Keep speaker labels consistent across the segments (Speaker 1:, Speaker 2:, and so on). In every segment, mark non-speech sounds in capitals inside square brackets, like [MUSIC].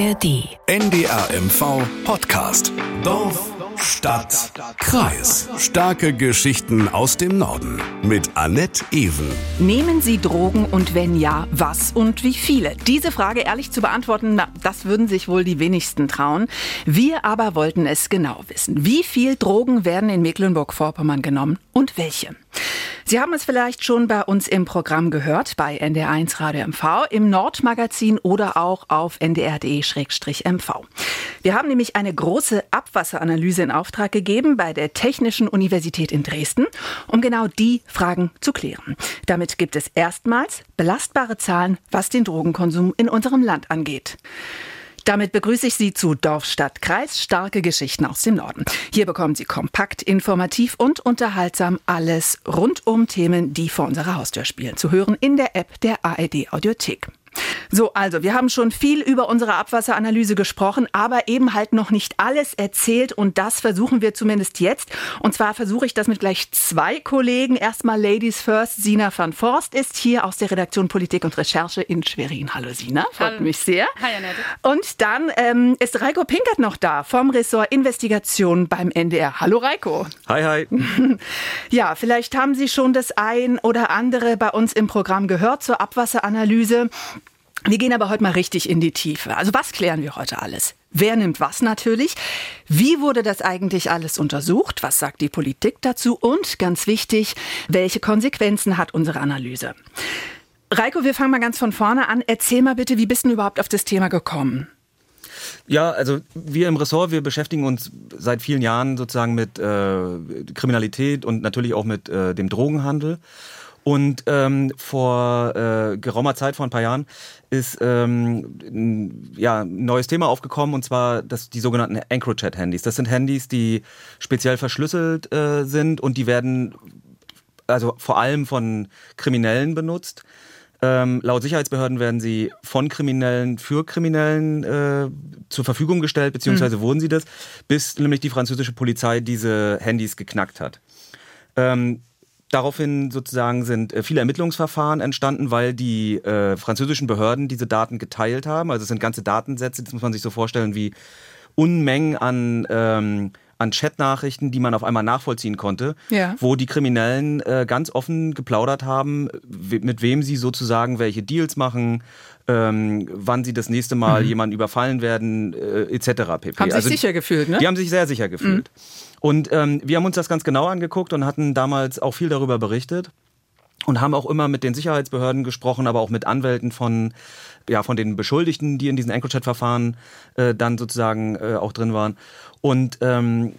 Speaker 1: ARD.
Speaker 2: NDR MV Podcast. Dorf, Stadt, Kreis. Starke Geschichten aus dem Norden. Mit Annette Ewen.
Speaker 1: Nehmen Sie Drogen und wenn ja, was und wie viele? Diese Frage ehrlich zu beantworten, na, das würden sich wohl die wenigsten trauen. Wir aber wollten es genau wissen. Wie viel Drogen werden in Mecklenburg-Vorpommern genommen und welche? Sie haben es vielleicht schon bei uns im Programm gehört, bei NDR1 Radio MV, im Nordmagazin oder auch auf ndr.de-mv. Wir haben nämlich eine große Abwasseranalyse in Auftrag gegeben bei der Technischen Universität in Dresden, um genau die Fragen zu klären. Damit gibt es erstmals belastbare Zahlen, was den Drogenkonsum in unserem Land angeht. Damit begrüße ich Sie zu Dorf, Stadt, Kreis, starke Geschichten aus dem Norden. Hier bekommen Sie kompakt, informativ und unterhaltsam alles rund um Themen, die vor unserer Haustür spielen. Zu hören in der App der ARD Audiothek. So, also wir haben schon viel über unsere Abwasseranalyse gesprochen, aber eben halt noch nicht alles erzählt und das versuchen wir zumindest jetzt. Und zwar versuche ich das mit gleich zwei Kollegen. Erstmal Ladies First, Sina van Forst ist hier aus der Redaktion Politik und Recherche in Schwerin. Hallo Sina, freut Hallo. mich sehr.
Speaker 3: Hi Annette.
Speaker 1: Und dann ähm, ist Reiko Pinkert noch da vom Ressort Investigation beim NDR. Hallo Reiko.
Speaker 4: Hi, hi. [LAUGHS]
Speaker 1: Ja, vielleicht haben Sie schon das ein oder andere bei uns im Programm gehört zur Abwasseranalyse. Wir gehen aber heute mal richtig in die Tiefe. Also was klären wir heute alles? Wer nimmt was natürlich? Wie wurde das eigentlich alles untersucht? Was sagt die Politik dazu? Und ganz wichtig, welche Konsequenzen hat unsere Analyse? Reiko, wir fangen mal ganz von vorne an. Erzähl mal bitte, wie bist du überhaupt auf das Thema gekommen?
Speaker 4: Ja, also wir im Ressort, wir beschäftigen uns seit vielen Jahren sozusagen mit äh, Kriminalität und natürlich auch mit äh, dem Drogenhandel. Und ähm, vor äh, geraumer Zeit, vor ein paar Jahren, ist ähm, ein, ja, ein neues Thema aufgekommen und zwar das, die sogenannten EncroChat-Handys. Das sind Handys, die speziell verschlüsselt äh, sind und die werden also vor allem von Kriminellen benutzt. Ähm, laut Sicherheitsbehörden werden sie von Kriminellen für Kriminellen äh, zur Verfügung gestellt, beziehungsweise mhm. wurden sie das, bis nämlich die französische Polizei diese Handys geknackt hat. Ähm, Daraufhin sozusagen sind äh, viele Ermittlungsverfahren entstanden, weil die äh, französischen Behörden diese Daten geteilt haben. Also es sind ganze Datensätze, das muss man sich so vorstellen wie Unmengen an, ähm, an Chatnachrichten, die man auf einmal nachvollziehen konnte, ja. wo die Kriminellen äh, ganz offen geplaudert haben, mit wem sie sozusagen welche Deals machen, ähm, wann sie das nächste Mal mhm. jemanden überfallen werden, äh, etc.
Speaker 1: pp. Haben sich also, sicher gefühlt, ne?
Speaker 4: Die haben sich sehr sicher gefühlt. Mhm. Und ähm, wir haben uns das ganz genau angeguckt und hatten damals auch viel darüber berichtet und haben auch immer mit den Sicherheitsbehörden gesprochen, aber auch mit Anwälten von ja von den Beschuldigten, die in diesen EncroChat-Verfahren äh, dann sozusagen äh, auch drin waren. Und ähm,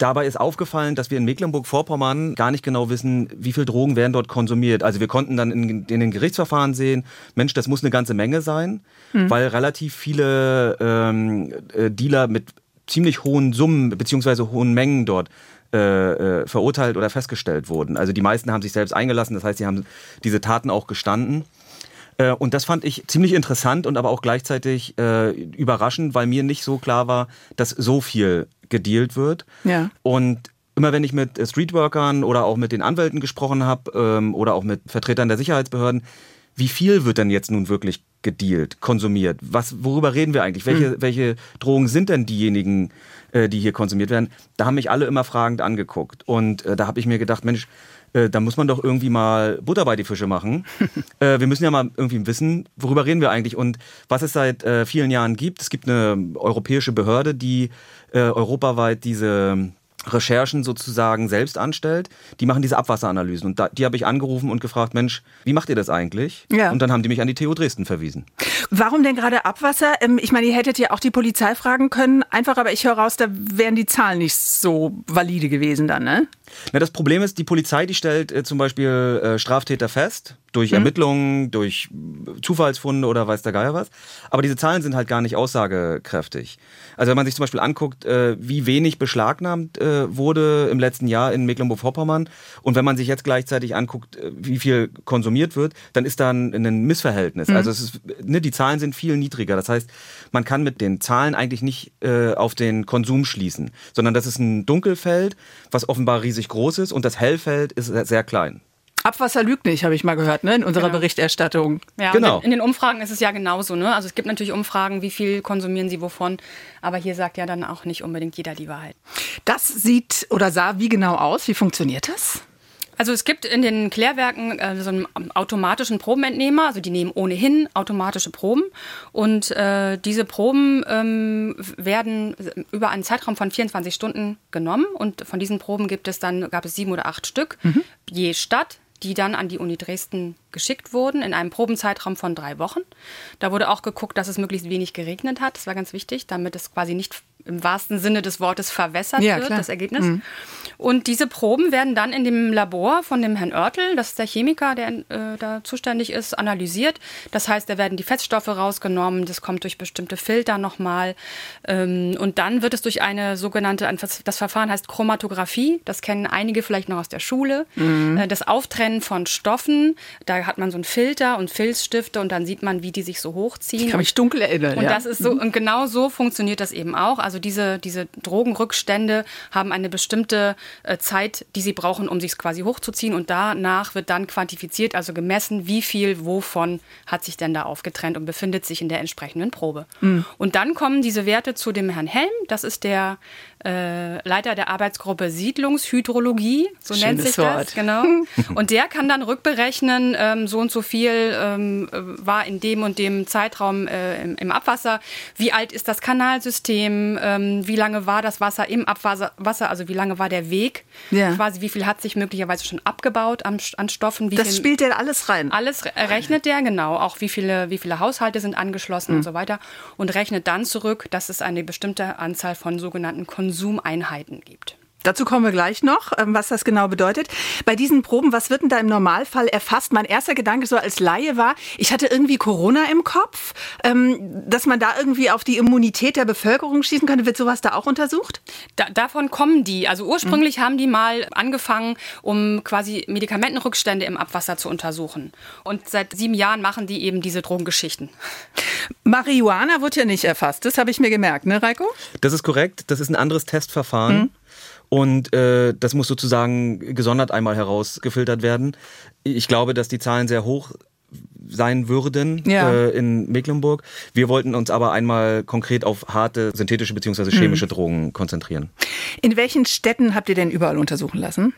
Speaker 4: Dabei ist aufgefallen, dass wir in Mecklenburg-Vorpommern gar nicht genau wissen, wie viel Drogen werden dort konsumiert. Also wir konnten dann in, in den Gerichtsverfahren sehen, Mensch, das muss eine ganze Menge sein, hm. weil relativ viele ähm, äh, Dealer mit ziemlich hohen Summen beziehungsweise hohen Mengen dort äh, äh, verurteilt oder festgestellt wurden. Also die meisten haben sich selbst eingelassen, das heißt, sie haben diese Taten auch gestanden. Äh, und das fand ich ziemlich interessant und aber auch gleichzeitig äh, überraschend, weil mir nicht so klar war, dass so viel gedealt wird. Ja. Und immer wenn ich mit Streetworkern oder auch mit den Anwälten gesprochen habe ähm, oder auch mit Vertretern der Sicherheitsbehörden, wie viel wird denn jetzt nun wirklich gedealt, konsumiert? Was, worüber reden wir eigentlich? Welche, hm. welche Drogen sind denn diejenigen, äh, die hier konsumiert werden? Da haben mich alle immer fragend angeguckt. Und äh, da habe ich mir gedacht, Mensch, äh, da muss man doch irgendwie mal Butter bei die Fische machen. [LAUGHS] äh, wir müssen ja mal irgendwie wissen, worüber reden wir eigentlich und was es seit äh, vielen Jahren gibt. Es gibt eine europäische Behörde, die äh, europaweit diese Recherchen sozusagen selbst anstellt, die machen diese Abwasseranalysen. Und da, die habe ich angerufen und gefragt, Mensch, wie macht ihr das eigentlich? Ja. Und dann haben die mich an die TU Dresden verwiesen.
Speaker 1: Warum denn gerade Abwasser? Ähm, ich meine, ihr hättet ja auch die Polizei fragen können, einfach, aber ich höre raus, da wären die Zahlen nicht so valide gewesen dann, ne?
Speaker 4: Na, das Problem ist, die Polizei, die stellt äh, zum Beispiel äh, Straftäter fest, durch mhm. Ermittlungen, durch Zufallsfunde oder weiß der Geier was. Aber diese Zahlen sind halt gar nicht aussagekräftig. Also wenn man sich zum Beispiel anguckt, äh, wie wenig beschlagnahmt äh, wurde im letzten Jahr in Mecklenburg-Vorpommern und wenn man sich jetzt gleichzeitig anguckt, äh, wie viel konsumiert wird, dann ist da ein, ein Missverhältnis. Mhm. Also es ist, ne, die Zahlen sind viel niedriger. Das heißt, man kann mit den Zahlen eigentlich nicht äh, auf den Konsum schließen, sondern das ist ein Dunkelfeld, was offenbar riesig groß ist und das Hellfeld ist sehr klein.
Speaker 1: Abwasser lügt nicht, habe ich mal gehört, ne, in unserer genau. Berichterstattung.
Speaker 3: Ja, genau. in den Umfragen ist es ja genauso. Ne? Also es gibt natürlich Umfragen, wie viel konsumieren sie wovon, aber hier sagt ja dann auch nicht unbedingt jeder die Wahrheit.
Speaker 1: Das sieht oder sah wie genau aus? Wie funktioniert das?
Speaker 3: Also es gibt in den Klärwerken äh, so einen automatischen Probenentnehmer, also die nehmen ohnehin automatische Proben und äh, diese Proben ähm, werden über einen Zeitraum von 24 Stunden genommen und von diesen Proben gibt es dann gab es sieben oder acht Stück mhm. je Stadt die dann an die Uni Dresden geschickt wurden in einem Probenzeitraum von drei Wochen. Da wurde auch geguckt, dass es möglichst wenig geregnet hat. Das war ganz wichtig, damit es quasi nicht im wahrsten Sinne des Wortes verwässert ja, wird, klar. das Ergebnis. Mhm. Und diese Proben werden dann in dem Labor von dem Herrn Oertel, das ist der Chemiker, der äh, da zuständig ist, analysiert. Das heißt, da werden die Feststoffe rausgenommen, das kommt durch bestimmte Filter nochmal. Ähm, und dann wird es durch eine sogenannte, das Verfahren heißt Chromatographie, das kennen einige vielleicht noch aus der Schule, mhm. äh, das Auftrennen von Stoffen. Da hat man so einen Filter und Filzstifte und dann sieht man, wie die sich so hochziehen.
Speaker 1: Ich kann mich dunkel erinnern.
Speaker 3: Und
Speaker 1: ja.
Speaker 3: das ist so, und genau so funktioniert das eben auch. Also diese, diese Drogenrückstände haben eine bestimmte äh, Zeit, die sie brauchen, um sich quasi hochzuziehen. Und danach wird dann quantifiziert, also gemessen, wie viel wovon hat sich denn da aufgetrennt und befindet sich in der entsprechenden Probe. Mhm. Und dann kommen diese Werte zu dem Herrn Helm. Das ist der äh, Leiter der Arbeitsgruppe Siedlungshydrologie, so Schönes nennt sich Wort. das, genau. [LAUGHS] Und der kann dann rückberechnen, ähm, so und so viel ähm, war in dem und dem Zeitraum äh, im, im, Abwasser, wie alt ist das Kanalsystem, ähm, wie lange war das Wasser im Abwasser, Wasser, also wie lange war der Weg, ja. quasi wie viel hat sich möglicherweise schon abgebaut an, an Stoffen.
Speaker 1: das
Speaker 3: viel,
Speaker 1: spielt der alles rein?
Speaker 3: Alles rechnet der, genau, auch wie viele, wie viele Haushalte sind angeschlossen mhm. und so weiter und rechnet dann zurück, dass es eine bestimmte Anzahl von sogenannten Konsum Konsumeinheiten gibt.
Speaker 1: Dazu kommen wir gleich noch, ähm, was das genau bedeutet. Bei diesen Proben, was wird denn da im Normalfall erfasst? Mein erster Gedanke so als Laie war, ich hatte irgendwie Corona im Kopf, ähm, dass man da irgendwie auf die Immunität der Bevölkerung schießen könnte. Wird sowas da auch untersucht?
Speaker 3: Da, davon kommen die. Also ursprünglich mhm. haben die mal angefangen, um quasi Medikamentenrückstände im Abwasser zu untersuchen. Und seit sieben Jahren machen die eben diese Drogengeschichten.
Speaker 1: Marihuana wird ja nicht erfasst. Das habe ich mir gemerkt, ne, Reiko?
Speaker 4: Das ist korrekt. Das ist ein anderes Testverfahren. Mhm. Und äh, das muss sozusagen gesondert einmal herausgefiltert werden. Ich glaube, dass die Zahlen sehr hoch sein würden ja. äh, in Mecklenburg. Wir wollten uns aber einmal konkret auf harte synthetische bzw. chemische hm. Drogen konzentrieren.
Speaker 1: In welchen Städten habt ihr denn überall untersuchen lassen?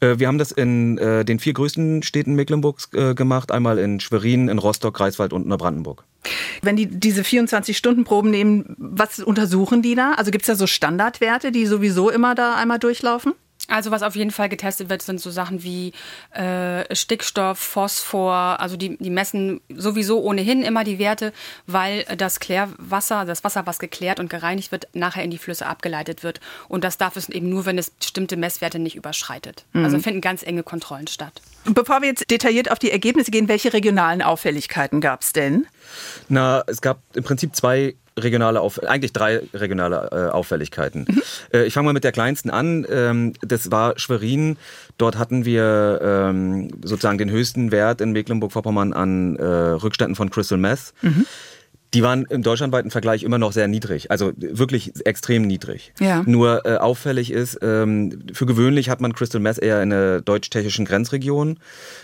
Speaker 4: Äh, wir haben das in äh, den vier größten Städten Mecklenburgs äh, gemacht. Einmal in Schwerin, in Rostock, Greifswald und Neubrandenburg.
Speaker 1: Wenn die diese 24-Stunden-Proben nehmen, was untersuchen die da? Also gibt es da so Standardwerte, die sowieso immer da einmal durchlaufen?
Speaker 3: Also was auf jeden Fall getestet wird, sind so Sachen wie äh, Stickstoff, Phosphor. Also die, die messen sowieso ohnehin immer die Werte, weil das Klärwasser, das Wasser, was geklärt und gereinigt wird, nachher in die Flüsse abgeleitet wird. Und das darf es eben nur, wenn es bestimmte Messwerte nicht überschreitet. Mhm. Also finden ganz enge Kontrollen statt.
Speaker 1: Bevor wir jetzt detailliert auf die Ergebnisse gehen, welche regionalen Auffälligkeiten gab es denn?
Speaker 4: Na, es gab im Prinzip zwei regionale, Auf eigentlich drei regionale äh, Auffälligkeiten. Mhm. Äh, ich fange mal mit der kleinsten an. Ähm, das war Schwerin. Dort hatten wir ähm, sozusagen den höchsten Wert in Mecklenburg-Vorpommern an äh, Rückständen von Crystal Meth. Mhm die waren im deutschlandweiten Vergleich immer noch sehr niedrig, also wirklich extrem niedrig. Ja. Nur äh, auffällig ist, ähm, für gewöhnlich hat man Crystal Meth eher in der deutsch-tschechischen Grenzregion.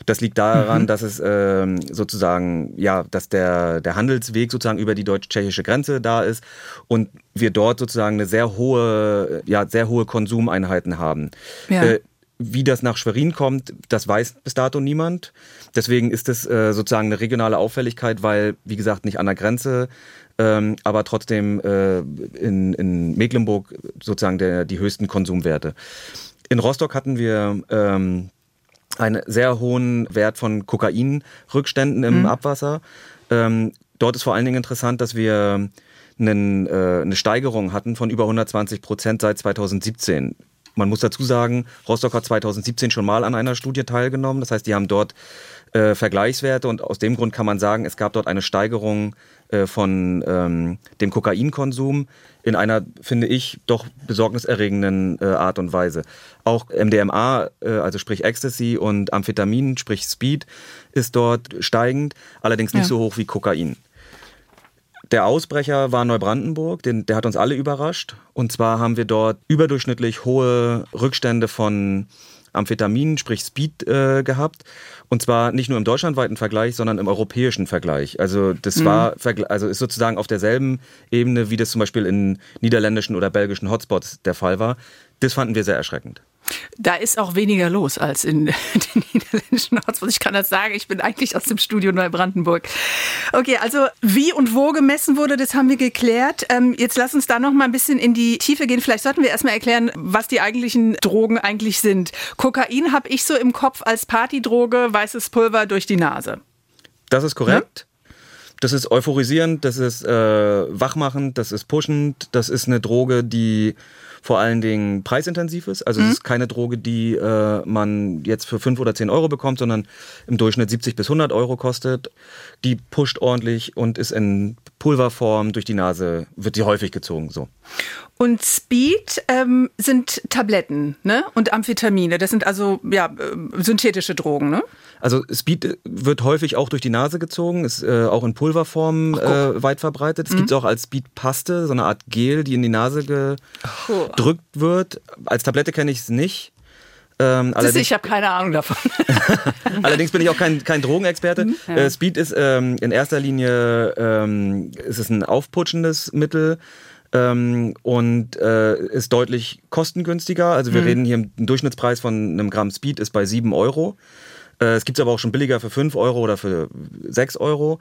Speaker 4: Das liegt daran, mhm. dass es ähm, sozusagen, ja, dass der, der Handelsweg sozusagen über die deutsch-tschechische Grenze da ist und wir dort sozusagen eine sehr hohe, ja, sehr hohe Konsumeinheiten haben. Ja. Äh, wie das nach Schwerin kommt, das weiß bis dato niemand. Deswegen ist es äh, sozusagen eine regionale Auffälligkeit, weil, wie gesagt, nicht an der Grenze, ähm, aber trotzdem äh, in, in Mecklenburg sozusagen der, die höchsten Konsumwerte. In Rostock hatten wir ähm, einen sehr hohen Wert von Kokainrückständen im mhm. Abwasser. Ähm, dort ist vor allen Dingen interessant, dass wir einen, äh, eine Steigerung hatten von über 120 Prozent seit 2017. Man muss dazu sagen, Rostock hat 2017 schon mal an einer Studie teilgenommen. Das heißt, die haben dort äh, Vergleichswerte und aus dem Grund kann man sagen, es gab dort eine Steigerung äh, von ähm, dem Kokainkonsum in einer, finde ich, doch besorgniserregenden äh, Art und Weise. Auch MDMA, äh, also sprich Ecstasy und Amphetamin, sprich Speed, ist dort steigend, allerdings nicht ja. so hoch wie Kokain. Der Ausbrecher war Neubrandenburg, den, der hat uns alle überrascht. Und zwar haben wir dort überdurchschnittlich hohe Rückstände von Amphetamin, sprich Speed, äh, gehabt. Und zwar nicht nur im deutschlandweiten Vergleich, sondern im europäischen Vergleich. Also das mhm. war, also ist sozusagen auf derselben Ebene, wie das zum Beispiel in niederländischen oder belgischen Hotspots der Fall war. Das fanden wir sehr erschreckend.
Speaker 1: Da ist auch weniger los als in [LAUGHS] den niederländischen Hotspots. Ich kann das sagen, ich bin eigentlich aus dem Studio Neubrandenburg. Okay, also wie und wo gemessen wurde, das haben wir geklärt. Ähm, jetzt lass uns da noch mal ein bisschen in die Tiefe gehen. Vielleicht sollten wir erstmal erklären, was die eigentlichen Drogen eigentlich sind. Kokain habe ich so im Kopf als Partydroge, weißes Pulver durch die Nase.
Speaker 4: Das ist korrekt. Ja? Das ist euphorisierend, das ist äh, wachmachend, das ist pushend, das ist eine Droge, die vor allen Dingen preisintensiv ist. Also mhm. es ist keine Droge, die äh, man jetzt für 5 oder 10 Euro bekommt, sondern im Durchschnitt 70 bis 100 Euro kostet. Die pusht ordentlich und ist in Pulverform durch die Nase, wird sie häufig gezogen. So.
Speaker 1: Und Speed ähm, sind Tabletten ne? und Amphetamine. Das sind also ja, äh, synthetische Drogen. Ne?
Speaker 4: Also Speed wird häufig auch durch die Nase gezogen, ist äh, auch in Pulverform äh, weit verbreitet. Es mhm. gibt es auch als Speedpaste, so eine Art Gel, die in die Nase gedrückt wird. Als Tablette kenne ich es nicht.
Speaker 1: Ähm, ist, ich habe keine Ahnung davon. [LAUGHS]
Speaker 4: allerdings bin ich auch kein, kein Drogenexperte. Mhm, ja. äh, Speed ist ähm, in erster Linie ähm, ist es ein aufputschendes Mittel ähm, und äh, ist deutlich kostengünstiger. Also wir mhm. reden hier, ein Durchschnittspreis von einem Gramm Speed ist bei 7 Euro. Äh, es gibt es aber auch schon billiger für 5 Euro oder für 6 Euro.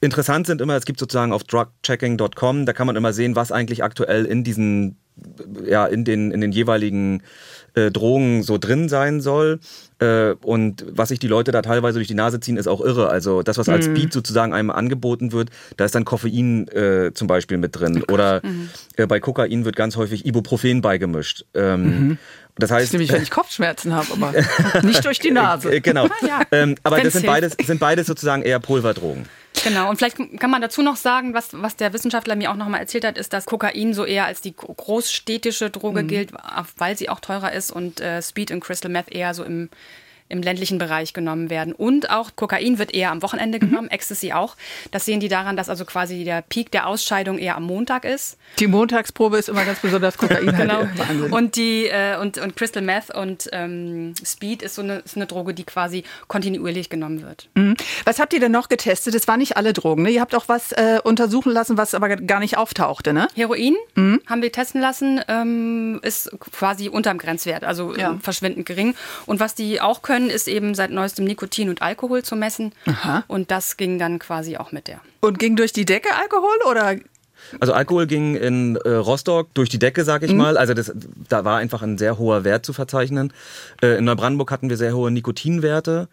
Speaker 4: Interessant sind immer, es gibt sozusagen auf drugchecking.com, da kann man immer sehen, was eigentlich aktuell in diesen, ja, in den, in den jeweiligen äh, Drogen so drin sein soll. Äh, und was sich die Leute da teilweise durch die Nase ziehen, ist auch irre. Also das, was als mhm. Speed sozusagen einem angeboten wird, da ist dann Koffein äh, zum Beispiel mit drin. Oder mhm. äh, bei Kokain wird ganz häufig Ibuprofen beigemischt. Ähm,
Speaker 1: mhm. Das heißt, das nämlich, wenn ich Kopfschmerzen habe, aber nicht durch die Nase.
Speaker 4: Äh, genau. Ah, ja. ähm, aber das sind beides, sind beides sozusagen eher Pulverdrogen.
Speaker 3: Genau, und vielleicht kann man dazu noch sagen, was, was der Wissenschaftler mir auch noch mal erzählt hat, ist, dass Kokain so eher als die großstädtische Droge mhm. gilt, weil sie auch teurer ist und äh, Speed und Crystal Meth eher so im im ländlichen Bereich genommen werden. Und auch Kokain wird eher am Wochenende mhm. genommen, mhm. Ecstasy auch. Das sehen die daran, dass also quasi der Peak der Ausscheidung eher am Montag ist.
Speaker 1: Die Montagsprobe ist immer ganz besonders Kokain. [LAUGHS]
Speaker 3: genau. Wahnsinn. Und die äh, und, und Crystal Meth und ähm, Speed ist so eine, ist eine Droge, die quasi kontinuierlich genommen wird.
Speaker 1: Mhm. Was habt ihr denn noch getestet? Es waren nicht alle Drogen. Ne? Ihr habt auch was äh, untersuchen lassen, was aber gar nicht auftauchte. Ne?
Speaker 3: Heroin mhm. haben wir testen lassen, ähm, ist quasi unterm Grenzwert, also ja. verschwindend gering. Und was die auch können, können, ist eben seit neuestem Nikotin und Alkohol zu messen. Aha. Und das ging dann quasi auch mit der.
Speaker 1: Und ging durch die Decke Alkohol oder
Speaker 4: also Alkohol ging in äh, Rostock durch die Decke, sag ich mhm. mal. Also das, da war einfach ein sehr hoher Wert zu verzeichnen. Äh, in Neubrandenburg hatten wir sehr hohe Nikotinwerte.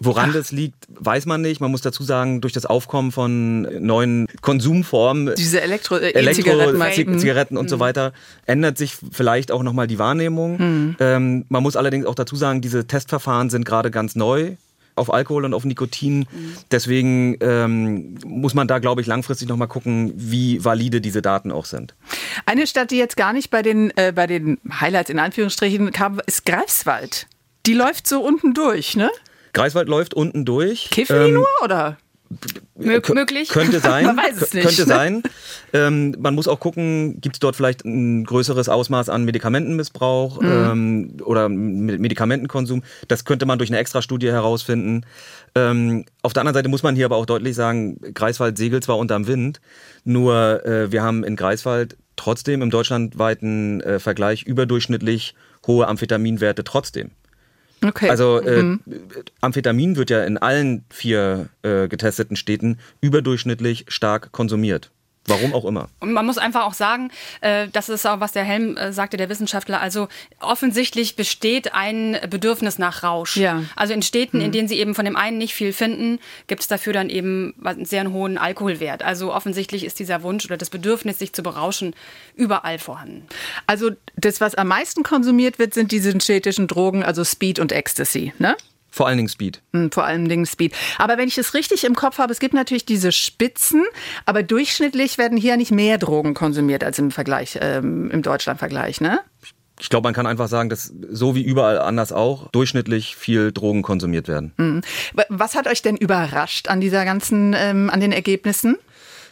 Speaker 4: Woran Ach. das liegt, weiß man nicht. Man muss dazu sagen, durch das Aufkommen von neuen Konsumformen,
Speaker 1: diese Elektro, äh,
Speaker 4: Elektro Zigaretten, Zigaretten und mhm. so weiter, ändert sich vielleicht auch nochmal die Wahrnehmung. Mhm. Ähm, man muss allerdings auch dazu sagen, diese Testverfahren sind gerade ganz neu auf Alkohol und auf Nikotin. Mhm. Deswegen ähm, muss man da, glaube ich, langfristig nochmal gucken, wie valide diese Daten auch sind.
Speaker 1: Eine Stadt, die jetzt gar nicht bei den, äh, bei den Highlights in Anführungsstrichen kam, ist Greifswald. Die läuft so unten durch, ne?
Speaker 4: Greifswald läuft unten durch.
Speaker 1: Kiffen die ähm, nur oder?
Speaker 3: möglich?
Speaker 4: Könnte [LAUGHS] sein.
Speaker 1: man weiß es nicht.
Speaker 4: Könnte sein. Ähm, man muss auch gucken, gibt es dort vielleicht ein größeres Ausmaß an Medikamentenmissbrauch mhm. ähm, oder Medikamentenkonsum. Das könnte man durch eine Extrastudie herausfinden. Ähm, auf der anderen Seite muss man hier aber auch deutlich sagen, Greifswald segelt zwar unterm Wind, nur äh, wir haben in Greifswald trotzdem im deutschlandweiten äh, Vergleich überdurchschnittlich hohe Amphetaminwerte trotzdem. Okay. Also äh, mhm. Amphetamin wird ja in allen vier äh, getesteten Städten überdurchschnittlich stark konsumiert. Warum auch immer.
Speaker 3: Und man muss einfach auch sagen, äh, das ist auch, was der Helm äh, sagte, der Wissenschaftler, also offensichtlich besteht ein Bedürfnis nach Rausch. Ja. Also in Städten, in mhm. denen sie eben von dem einen nicht viel finden, gibt es dafür dann eben einen sehr hohen Alkoholwert. Also offensichtlich ist dieser Wunsch oder das Bedürfnis, sich zu berauschen, überall vorhanden.
Speaker 1: Also das, was am meisten konsumiert wird, sind diese synthetischen Drogen, also Speed und Ecstasy, ne?
Speaker 4: Vor allen Dingen Speed.
Speaker 1: Hm, vor allen Dingen Speed. Aber wenn ich es richtig im Kopf habe, es gibt natürlich diese Spitzen, aber durchschnittlich werden hier nicht mehr Drogen konsumiert als im Vergleich, ähm, im Deutschland-Vergleich, ne?
Speaker 4: Ich glaube, man kann einfach sagen, dass so wie überall anders auch durchschnittlich viel Drogen konsumiert werden.
Speaker 1: Mhm. Was hat euch denn überrascht an dieser ganzen, ähm, an den Ergebnissen?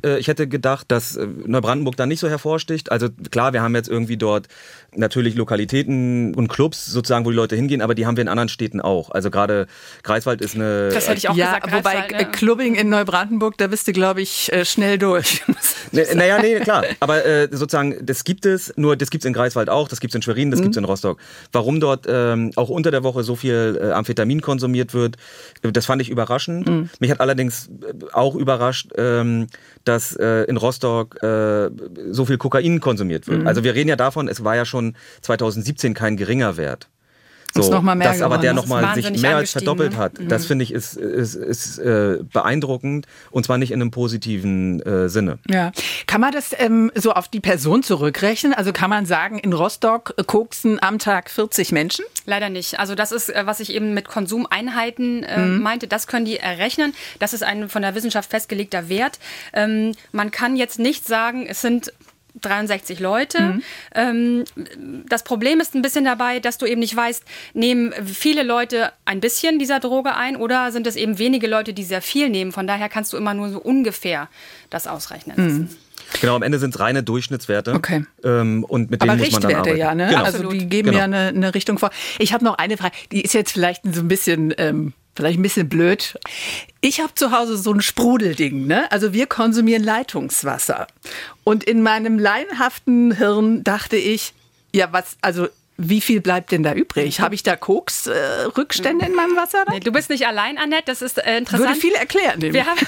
Speaker 4: Äh, ich hätte gedacht, dass äh, Neubrandenburg da nicht so hervorsticht. Also klar, wir haben jetzt irgendwie dort natürlich Lokalitäten und Clubs sozusagen, wo die Leute hingehen, aber die haben wir in anderen Städten auch. Also gerade Greifswald ist eine.
Speaker 3: Das hätte ich auch
Speaker 1: ja,
Speaker 3: gesagt.
Speaker 1: wobei
Speaker 3: ne?
Speaker 1: Clubbing in Neubrandenburg, da bist du, glaube ich, äh, schnell durch. [LAUGHS]
Speaker 4: Ne, naja, nee, klar. Aber äh, sozusagen, das gibt es, nur das gibt es in Greifswald auch, das gibt es in Schwerin, das gibt es in Rostock. Warum dort ähm, auch unter der Woche so viel äh, Amphetamin konsumiert wird, das fand ich überraschend. Mich hat allerdings auch überrascht, ähm, dass äh, in Rostock äh, so viel Kokain konsumiert wird. Also wir reden ja davon, es war ja schon 2017 kein geringer Wert.
Speaker 1: Ist noch mal mehr
Speaker 4: dass aber der nochmal sich mehr als verdoppelt
Speaker 3: ne?
Speaker 4: hat, das finde ich ist, ist, ist äh, beeindruckend und zwar nicht in einem positiven äh, Sinne.
Speaker 1: Ja. Kann man das ähm, so auf die Person zurückrechnen? Also kann man sagen, in Rostock koksen am Tag 40 Menschen?
Speaker 3: Leider nicht. Also das ist, äh, was ich eben mit Konsumeinheiten äh,
Speaker 1: Mhm.
Speaker 3: meinte, das können die errechnen. Das ist ein von der Wissenschaft festgelegter Wert. Ähm, man kann jetzt nicht sagen, es sind 63 Leute.
Speaker 1: Mhm.
Speaker 3: Ähm, das Problem ist ein bisschen dabei, dass du eben nicht weißt, nehmen viele Leute ein bisschen dieser Droge ein oder sind es eben wenige Leute, die sehr viel nehmen. Von daher kannst du immer nur so ungefähr das ausrechnen lassen.
Speaker 4: Genau, am Ende sind es reine Durchschnittswerte.
Speaker 1: Okay.
Speaker 4: Ähm, und mit denen
Speaker 1: Aber
Speaker 4: muss man dann
Speaker 1: Richtwerte
Speaker 4: arbeiten.
Speaker 1: ja, ne?
Speaker 4: Genau.
Speaker 1: Also die geben
Speaker 4: Genau.
Speaker 1: ja eine, eine Richtung vor. Ich habe noch eine Frage, die ist jetzt vielleicht so ein bisschen, ähm, vielleicht ein bisschen blöd. Ich habe zu Hause so ein Sprudelding, ne? Also wir konsumieren Leitungswasser. Und in meinem laienhaften Hirn dachte ich, ja, was, also wie viel bleibt denn da übrig? Habe ich da Koks-Rückstände äh, in meinem Wasser?
Speaker 3: Nee, du bist nicht allein, Annette. Das ist äh, interessant.
Speaker 1: Würde viel erklären. nämlich.
Speaker 3: Wir haben,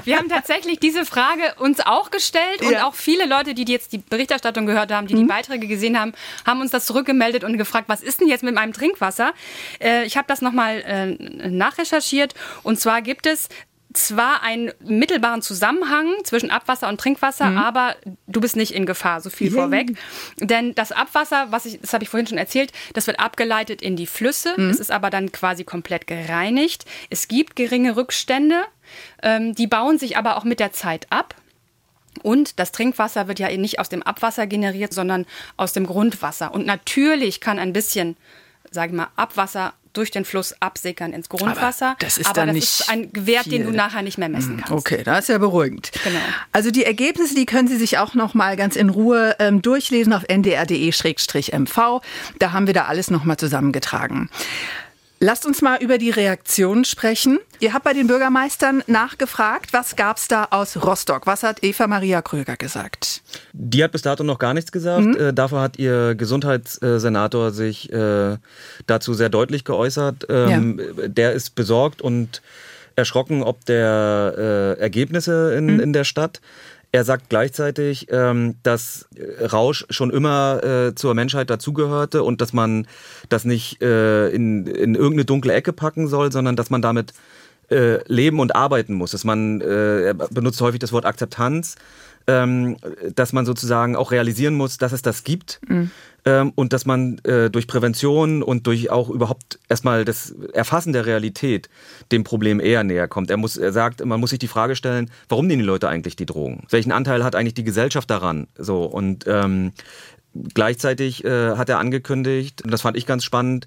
Speaker 3: [LAUGHS] wir haben tatsächlich diese Frage uns auch gestellt und
Speaker 1: Ja. Mhm.
Speaker 3: auch viele Leute, die jetzt die Berichterstattung gehört haben, die die Beiträge gesehen haben, haben uns das zurückgemeldet und gefragt, was ist denn jetzt mit meinem Trinkwasser? Äh, ich habe das nochmal äh, nachrecherchiert und zwar gibt es zwar einen mittelbaren Zusammenhang zwischen Abwasser und Trinkwasser, aber du bist nicht in Gefahr, so viel
Speaker 1: Yay.
Speaker 3: vorweg. Denn das Abwasser, was ich, das habe ich vorhin schon erzählt, das wird abgeleitet in die Flüsse. Es ist aber dann quasi komplett gereinigt. Es gibt geringe Rückstände, ähm, die bauen sich aber auch mit der Zeit ab. Und das Trinkwasser wird ja eben nicht aus dem Abwasser generiert, sondern aus dem Grundwasser. Und natürlich kann ein bisschen, sage ich mal, Abwasser durch den Fluss absickern ins Grundwasser.
Speaker 1: Aber das ist
Speaker 3: aber
Speaker 1: dann
Speaker 3: das
Speaker 1: nicht
Speaker 3: ist ein Wert, den du
Speaker 1: viel.
Speaker 3: nachher nicht mehr messen kannst.
Speaker 1: Okay, das ist ja beruhigend.
Speaker 3: Genau.
Speaker 1: Also die Ergebnisse, die können Sie sich auch noch mal ganz in Ruhe ähm, durchlesen auf ndr.de-mv. Da haben wir da alles noch mal zusammengetragen. Lasst uns mal über die Reaktion sprechen. Ihr habt bei den Bürgermeistern nachgefragt, was gab's da aus Rostock? Was hat Eva Maria Kröger gesagt?
Speaker 4: Die hat bis dato noch gar nichts gesagt. Äh, dafür hat ihr Gesundheitssenator sich äh, dazu sehr deutlich geäußert. Ähm, Der ist besorgt und erschrocken ob der äh, Ergebnisse in, in der Stadt. Er sagt gleichzeitig, ähm, dass äh, Rausch schon immer äh, zur Menschheit dazugehörte und dass man das nicht äh, in, in irgendeine dunkle Ecke packen soll, sondern dass man damit äh, leben und arbeiten muss. Dass man, äh, er benutzt häufig das Wort Akzeptanz, ähm, dass man sozusagen auch realisieren muss, dass es das gibt ähm, und dass man äh, durch Prävention und durch auch überhaupt erstmal das Erfassen der Realität dem Problem eher näher kommt. Er, muss, er sagt, man muss sich die Frage stellen, warum nehmen die Leute eigentlich die Drogen? Welchen Anteil hat eigentlich die Gesellschaft daran? So und ähm, gleichzeitig äh, hat er angekündigt, und das fand ich ganz spannend,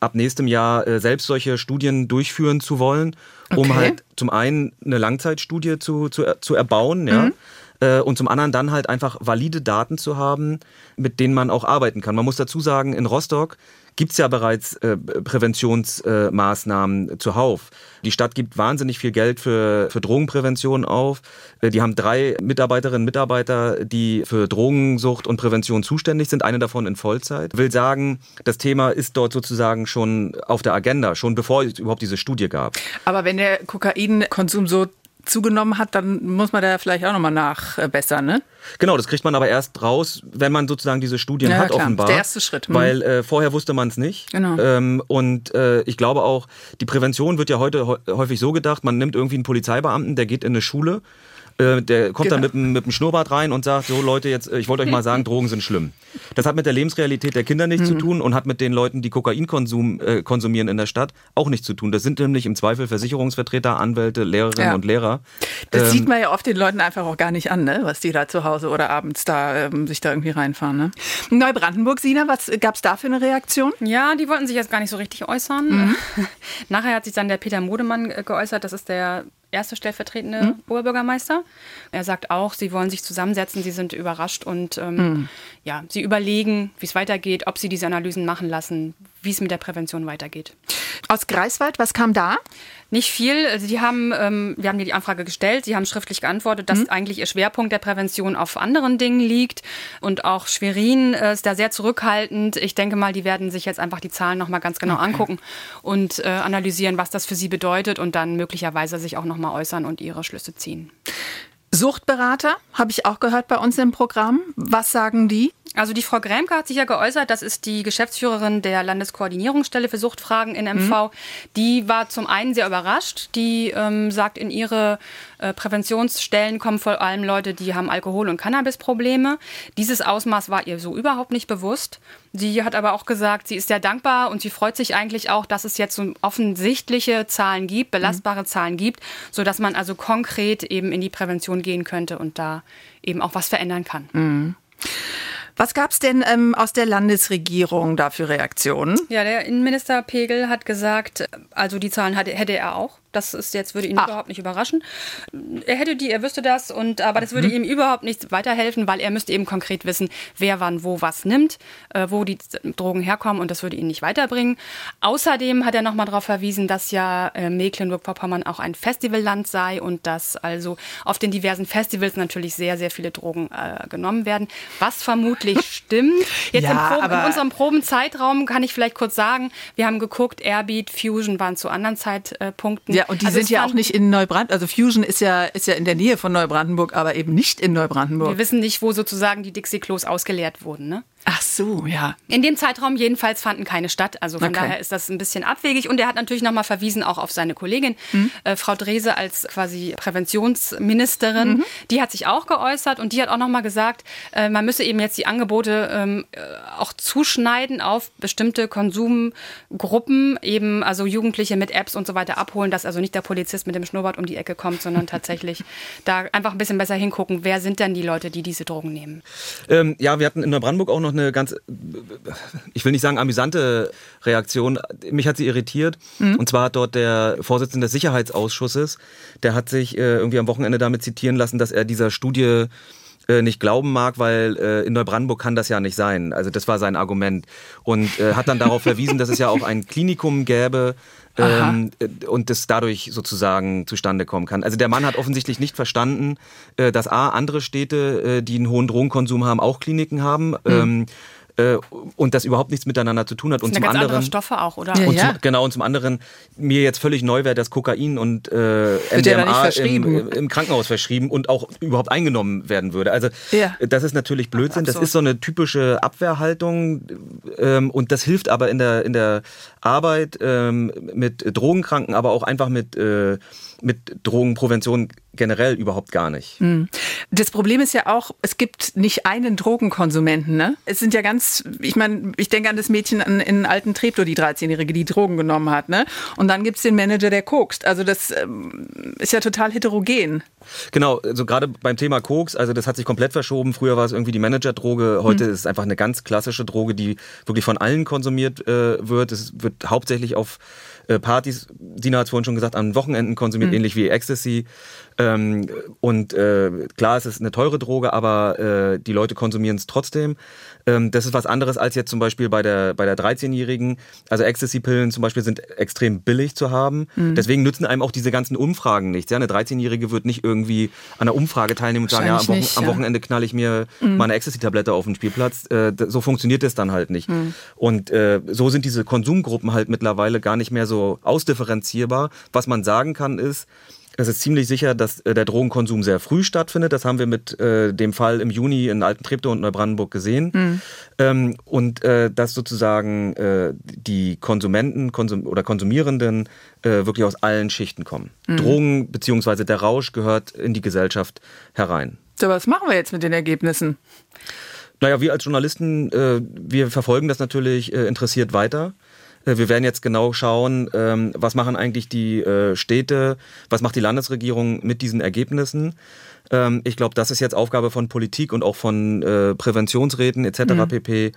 Speaker 4: ab nächstem Jahr äh, selbst solche Studien durchführen zu wollen, um
Speaker 1: Okay.
Speaker 4: halt zum einen eine Langzeitstudie zu, zu, er- zu erbauen, ja. Äh, Und zum anderen dann halt einfach valide Daten zu haben, mit denen man auch arbeiten kann. Man muss dazu sagen, in Rostock gibt's ja bereits äh, Präventionsmaßnahmen äh, zuhauf. Die Stadt gibt wahnsinnig viel Geld für, für Drogenprävention auf. Äh, Die haben drei Mitarbeiterinnen und Mitarbeiter, die für Drogensucht und Prävention zuständig sind, eine davon in Vollzeit. Will sagen, das Thema ist dort sozusagen schon auf der Agenda, schon bevor es überhaupt diese Studie gab.
Speaker 1: Aber wenn der Kokainkonsum so zugenommen hat, dann muss man da vielleicht auch noch mal nachbessern, ne?
Speaker 4: Genau, das kriegt man aber erst raus, wenn man sozusagen diese Studien
Speaker 1: Ja,
Speaker 4: hat,
Speaker 1: klar.
Speaker 4: offenbar.
Speaker 1: Der erste Schritt, mhm.
Speaker 4: Weil äh, vorher wusste man es nicht.
Speaker 1: Genau.
Speaker 4: Ähm, und äh, ich glaube auch, die Prävention wird ja heute hä- häufig so gedacht, man nimmt irgendwie einen Polizeibeamten, der geht in eine Schule, äh, der kommt dann
Speaker 1: Genau.
Speaker 4: mit, dem- mit dem Schnurrbart rein und sagt, so Leute, jetzt, äh, ich wollte euch mal sagen, [LAUGHS] Drogen sind schlimm. Das hat mit der Lebensrealität der Kinder nichts
Speaker 1: Mhm.
Speaker 4: zu tun und hat mit den Leuten, die Kokainkonsum äh, konsumieren in der Stadt, auch nichts zu tun. Das sind nämlich im Zweifel Versicherungsvertreter, Anwälte, Lehrerinnen
Speaker 1: Ja.
Speaker 4: und Lehrer.
Speaker 1: Das
Speaker 4: Ähm,
Speaker 1: sieht man ja oft den Leuten einfach auch gar nicht an, ne? was die da zu Hause oder abends da ähm, sich da irgendwie reinfahren. Ne? Neubrandenburg, Sina, was gab's da für eine Reaktion?
Speaker 3: Ja, die wollten sich jetzt gar nicht so richtig äußern. [LAUGHS] Nachher hat sich dann der Peter Modemann äh, geäußert, das ist der erste stellvertretende mhm. Oberbürgermeister. Er sagt auch, sie wollen sich zusammensetzen, sie sind überrascht und ähm, mhm. ja, sie überlegen, wie es weitergeht, ob sie diese Analysen machen lassen, wie es mit der Prävention weitergeht.
Speaker 1: Aus Greifswald, was kam da?
Speaker 3: Nicht viel. Also die haben, ähm, wir haben dir die Anfrage gestellt, sie haben schriftlich geantwortet, dass mhm. eigentlich ihr Schwerpunkt der Prävention auf anderen Dingen liegt. Und auch Schwerin äh, ist da sehr zurückhaltend. Ich denke mal, die werden sich jetzt einfach die Zahlen nochmal ganz genau okay. angucken und äh, analysieren, was das für sie bedeutet und dann möglicherweise sich auch nochmal äußern und ihre Schlüsse ziehen.
Speaker 1: Suchtberater habe ich auch gehört bei uns im Programm. Was sagen die?
Speaker 3: Also die Frau Grämke hat sich ja geäußert, das ist die Geschäftsführerin der Landeskoordinierungsstelle für Suchtfragen in MV. Mhm. Die war zum einen sehr überrascht. Die ähm, sagt, in ihre äh, Präventionsstellen kommen vor allem Leute, die haben Alkohol- und Cannabisprobleme. Dieses Ausmaß war ihr so überhaupt nicht bewusst. Sie hat aber auch gesagt, sie ist sehr dankbar und sie freut sich eigentlich auch, dass es jetzt so offensichtliche Zahlen gibt, belastbare mhm. Zahlen gibt, sodass man also konkret eben in die Prävention gehen könnte und da eben auch was verändern kann.
Speaker 1: Mhm. Was gab es denn ähm, aus der Landesregierung da für Reaktionen?
Speaker 3: Ja, der Innenminister Pegel hat gesagt, also die Zahlen hatte, hätte er auch. Das ist jetzt würde ihn Ach. überhaupt nicht überraschen. Er hätte die, er wüsste das und aber das würde mhm. ihm überhaupt nicht weiterhelfen, weil er müsste eben konkret wissen, wer wann wo was nimmt, äh, wo die Drogen herkommen und das würde ihn nicht weiterbringen. Außerdem hat er noch mal darauf verwiesen, dass ja äh, Mecklenburg-Vorpommern auch ein Festivalland sei und dass also auf den diversen Festivals natürlich sehr sehr viele Drogen äh, genommen werden, was vermutlich [LAUGHS] stimmt. Jetzt ja, im Proben, in unserem Probenzeitraum kann ich vielleicht kurz sagen, wir haben geguckt, Airbeat, Fusion waren zu anderen Zeitpunkten
Speaker 1: ja, und die also sind ja auch nicht in Neubrandenburg. Also Fusion ist ja, ist ja in der Nähe von Neubrandenburg, aber eben nicht in Neubrandenburg.
Speaker 3: Wir wissen nicht, wo sozusagen die Dixie-Klos ausgeleert wurden, ne?
Speaker 1: Ach so, ja.
Speaker 3: In dem Zeitraum jedenfalls fanden keine statt. Also von okay. daher ist das ein bisschen abwegig. Und er hat natürlich nochmal verwiesen auch auf seine Kollegin, mhm. äh, Frau Drese als quasi Präventionsministerin. Mhm. Die hat sich auch geäußert und die hat auch nochmal gesagt, äh, man müsse eben jetzt die Angebote ähm, äh, auch zuschneiden auf bestimmte Konsumgruppen, eben also Jugendliche mit Apps und so weiter abholen, dass also nicht der Polizist mit dem Schnurrbart um die Ecke kommt, sondern tatsächlich [LAUGHS] da einfach ein bisschen besser hingucken, wer sind denn die Leute, die diese Drogen nehmen.
Speaker 4: Ähm, ja, wir hatten in Neubrandenburg auch noch eine ganz, ich will nicht sagen amüsante Reaktion. Mich hat sie irritiert. Mhm. Und zwar hat dort der Vorsitzende des Sicherheitsausschusses, der hat sich äh, irgendwie am Wochenende damit zitieren lassen, dass er dieser Studie äh, nicht glauben mag, weil äh, in Neubrandenburg kann das ja nicht sein. Also das war sein Argument. Und äh, hat dann darauf verwiesen, dass es ja auch ein Klinikum gäbe, ähm, äh, und das dadurch sozusagen zustande kommen kann. Also der Mann hat offensichtlich nicht verstanden, äh, dass A, andere Städte, äh, die einen hohen Drogenkonsum haben, auch Kliniken haben. Mhm. Äh, und das überhaupt nichts miteinander zu tun hat. Und
Speaker 3: zum
Speaker 4: ganz
Speaker 3: anderen Stoffe auch, oder?
Speaker 4: Ja, und ja. Zum, genau und zum anderen mir jetzt völlig neu wäre, dass Kokain und äh, MDMA im, im, Krankenhaus verschrieben und auch überhaupt eingenommen werden würde. Also ja. das ist natürlich Blödsinn. Das ist so eine typische Abwehrhaltung ähm, und das hilft aber in der in der Arbeit ähm, mit Drogenkranken, aber auch einfach mit äh, mit Drogenprävention generell überhaupt gar nicht. Hm.
Speaker 1: Das Problem ist ja auch, es gibt nicht einen Drogenkonsumenten. Ne? Es sind ja ganz, ich meine, ich denke an das Mädchen in, in alten Treptow, die 13-Jährige, die Drogen genommen hat. Ne? Und dann gibt es den Manager, der kokst. Also das ähm, ist ja total heterogen.
Speaker 4: Genau, also gerade beim Thema Koks, also das hat sich komplett verschoben. Früher war es irgendwie die Managerdroge, heute hm. ist es einfach eine ganz klassische Droge, die wirklich von allen konsumiert äh, wird. Es wird hauptsächlich auf äh, Partys, Dina hat es vorhin schon gesagt, an Wochenenden konsumiert, mhm. ähnlich wie Ecstasy. Ähm, und äh, klar, es ist eine teure Droge, aber äh, die Leute konsumieren es trotzdem. Ähm, das ist was anderes als jetzt zum Beispiel bei der, bei der 13-Jährigen. Also Ecstasy-Pillen zum Beispiel sind extrem billig zu haben. Mhm. Deswegen nützen einem auch diese ganzen Umfragen nichts. Ja? Eine 13-Jährige wird nicht irgendwie an einer Umfrage teilnehmen und sagen, ja am, Wochen nicht, ja. am, Wochenende knall ich mir mhm. mal eine Ecstasy-Tablette auf den Spielplatz. Äh, so funktioniert das dann halt nicht. Mhm. Und äh, so sind diese Konsumgruppen halt mittlerweile gar nicht mehr so ausdifferenzierbar. Was man sagen kann ist, es ist ziemlich sicher, dass äh, der Drogenkonsum sehr früh stattfindet. Das haben wir mit äh, dem Fall im Juni in Alten Treptow und Neubrandenburg gesehen. Mhm. Ähm, und äh, dass sozusagen äh, die Konsumenten Konsum oder Konsumierenden äh, wirklich aus allen Schichten kommen. Mhm. Drogen bzw. der Rausch gehört in die Gesellschaft herein.
Speaker 1: So, was machen wir jetzt mit den Ergebnissen?
Speaker 4: Naja, wir als Journalisten, äh, wir verfolgen das natürlich interessiert weiter. Äh, wir werden jetzt genau schauen, ähm, was machen eigentlich die äh, Städte, was macht die Landesregierung mit diesen Ergebnissen. Ähm, ich glaube, das ist jetzt Aufgabe von Politik und auch von äh, Präventionsräten etc. Mhm. pp.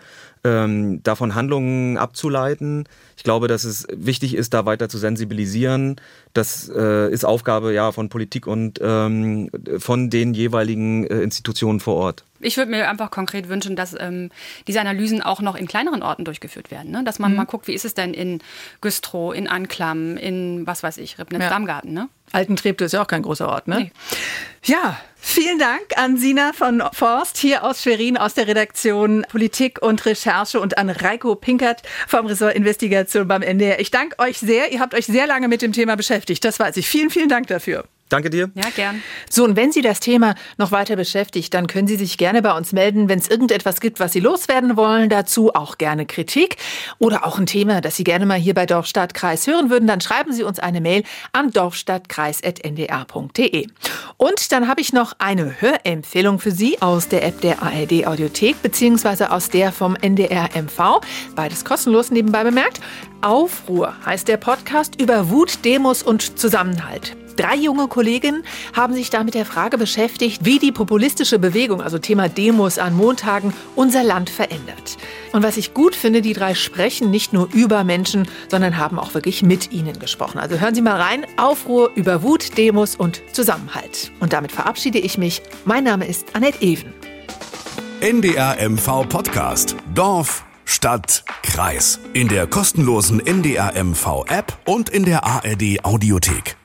Speaker 4: Ähm, davon Handlungen abzuleiten. Ich glaube, dass es wichtig ist, da weiter zu sensibilisieren. Das äh, ist Aufgabe ja von Politik und ähm, von den jeweiligen äh, Institutionen vor Ort.
Speaker 3: Ich würde mir einfach konkret wünschen, dass ähm, diese Analysen auch noch in kleineren Orten durchgeführt werden. Ne? Dass man mhm. mal guckt, wie ist es denn in Güstrow, in Anklam, in was weiß ich, Ribnitz-Dammgarten. Ne?
Speaker 1: Altentreptow ist ja auch kein großer Ort, ne? Nee. Ja, vielen Dank an Sina von Forst hier aus Schwerin aus der Redaktion Politik und Recherche und an Reiko Pinkert vom Ressort Investigation beim NDR. Ich danke euch sehr. Ihr habt euch sehr lange mit dem Thema beschäftigt. Das weiß ich. Vielen, vielen Dank dafür.
Speaker 4: Danke dir.
Speaker 3: Ja, gern.
Speaker 1: So, und wenn Sie das Thema noch weiter beschäftigt, dann können Sie sich gerne bei uns melden, wenn es irgendetwas gibt, was Sie loswerden wollen. Dazu auch gerne Kritik oder auch ein Thema, das Sie gerne mal hier bei Dorfstadtkreis hören würden. Dann schreiben Sie uns eine Mail an dorfstadtkreis.ndr.de. Und dann habe ich noch eine Hörempfehlung für Sie aus der App der ARD Audiothek beziehungsweise aus der vom NDR MV. Beides kostenlos nebenbei bemerkt. Aufruhr heißt der Podcast über Wut, Demos und Zusammenhalt. Drei junge Kolleginnen haben sich da mit der Frage beschäftigt, wie die populistische Bewegung, also Thema Demos an Montagen, unser Land verändert. Und was ich gut finde, die drei sprechen nicht nur über Menschen, sondern haben auch wirklich mit ihnen gesprochen. Also hören Sie mal rein. Aufruhr über Wut, Demos und Zusammenhalt. Und damit verabschiede ich mich. Mein Name ist Annette Even.
Speaker 2: NDR MV Podcast. Dorf, Stadt, Kreis. In der kostenlosen NDR MV App und in der ARD Audiothek.